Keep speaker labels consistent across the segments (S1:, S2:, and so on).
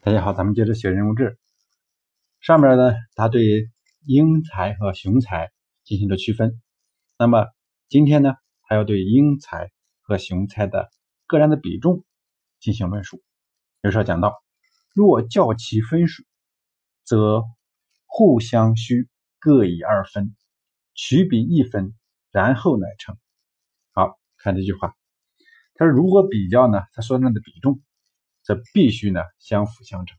S1: 大家好，咱们接着写人物志。上面呢，他对英才和雄才进行了区分。那么今天呢，他要对英才和雄才的个人的比重进行论述。比如说讲到，若较其分数，则互相需各以二分，取比一分，然后乃成。好看这句话，他说如果比较呢，他说那的比重。则必须呢相辅相成，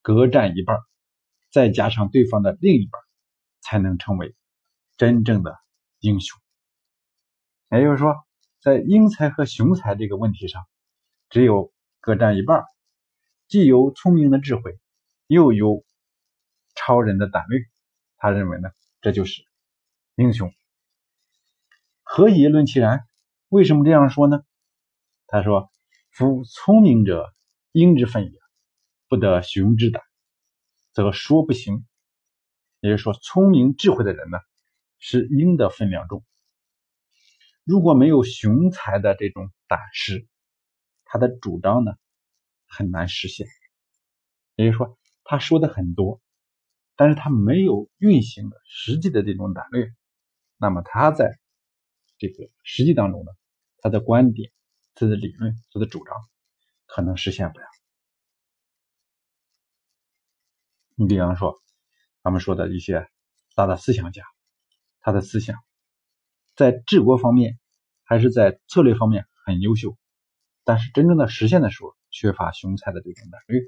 S1: 各占一半，再加上对方的另一半，才能成为真正的英雄。也就是说，在英才和雄才这个问题上，只有各占一半，既有聪明的智慧，又有超人的胆略，他认为呢，这就是英雄。何以论其然？为什么这样说呢？他说：“夫聪明者。”鹰之分也，不得雄之胆，则说不行。也就是说，聪明智慧的人呢，是鹰的分量重。如果没有雄才的这种胆识，他的主张呢很难实现。也就是说，他说的很多，但是他没有运行的实际的这种胆略，那么他在这个实际当中呢，他的观点、他的理论、他的主张。可能实现不了。你比方说，咱们说的一些大的思想家，他的思想在治国方面还是在策略方面很优秀，但是真正的实现的时候缺乏雄才的这种胆略，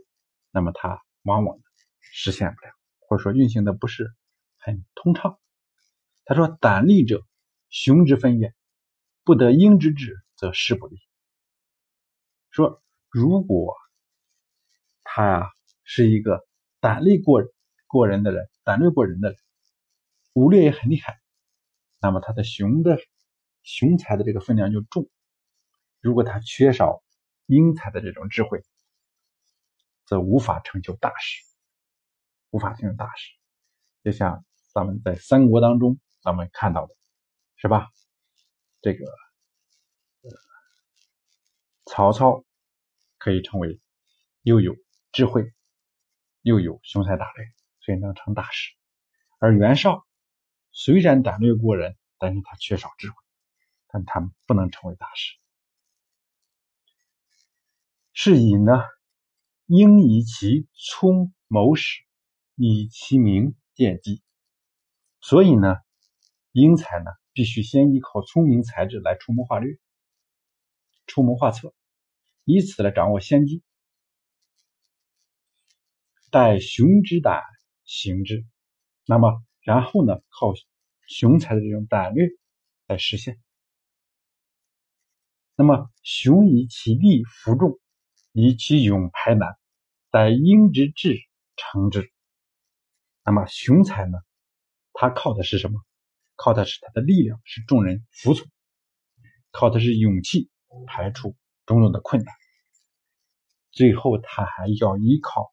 S1: 那么他往往实现不了，或者说运行的不是很通畅。他说：“胆力者，雄之分也，不得英之志，则事不利。”说。如果他呀是一个胆力过过人的人，胆略过人的人，武略也很厉害，那么他的雄的雄才的这个分量就重。如果他缺少英才的这种智慧，则无法成就大事，无法成就大事。就像咱们在三国当中咱们看到的，是吧？这个曹操。可以成为又有智慧又有雄才大略，所以能成大事。而袁绍虽然胆略过人，但是他缺少智慧，但他不能成为大事。是以呢，应以其聪谋始，以其名见机。所以呢，英才呢，必须先依靠聪明才智来出谋划略、出谋划策。以此来掌握先机，待雄之胆行之，那么然后呢，靠雄才的这种胆略来实现。那么雄以其力服众，以其勇排难，待英之志成之。那么雄才呢，他靠的是什么？靠的是他的力量，是众人服从；靠的是勇气，排除。种种的困难，最后他还要依靠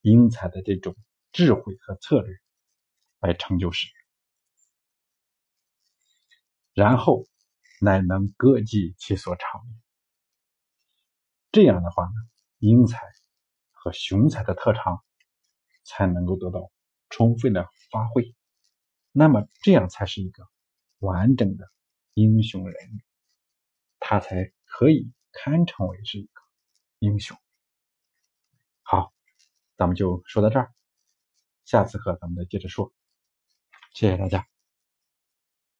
S1: 英才的这种智慧和策略来成就事业，然后乃能各尽其所长。这样的话呢，英才和雄才的特长才能够得到充分的发挥，那么这样才是一个完整的英雄人物，他才可以。堪称为是一个英雄。好，咱们就说到这儿，下次课咱们再接着说。谢谢大家。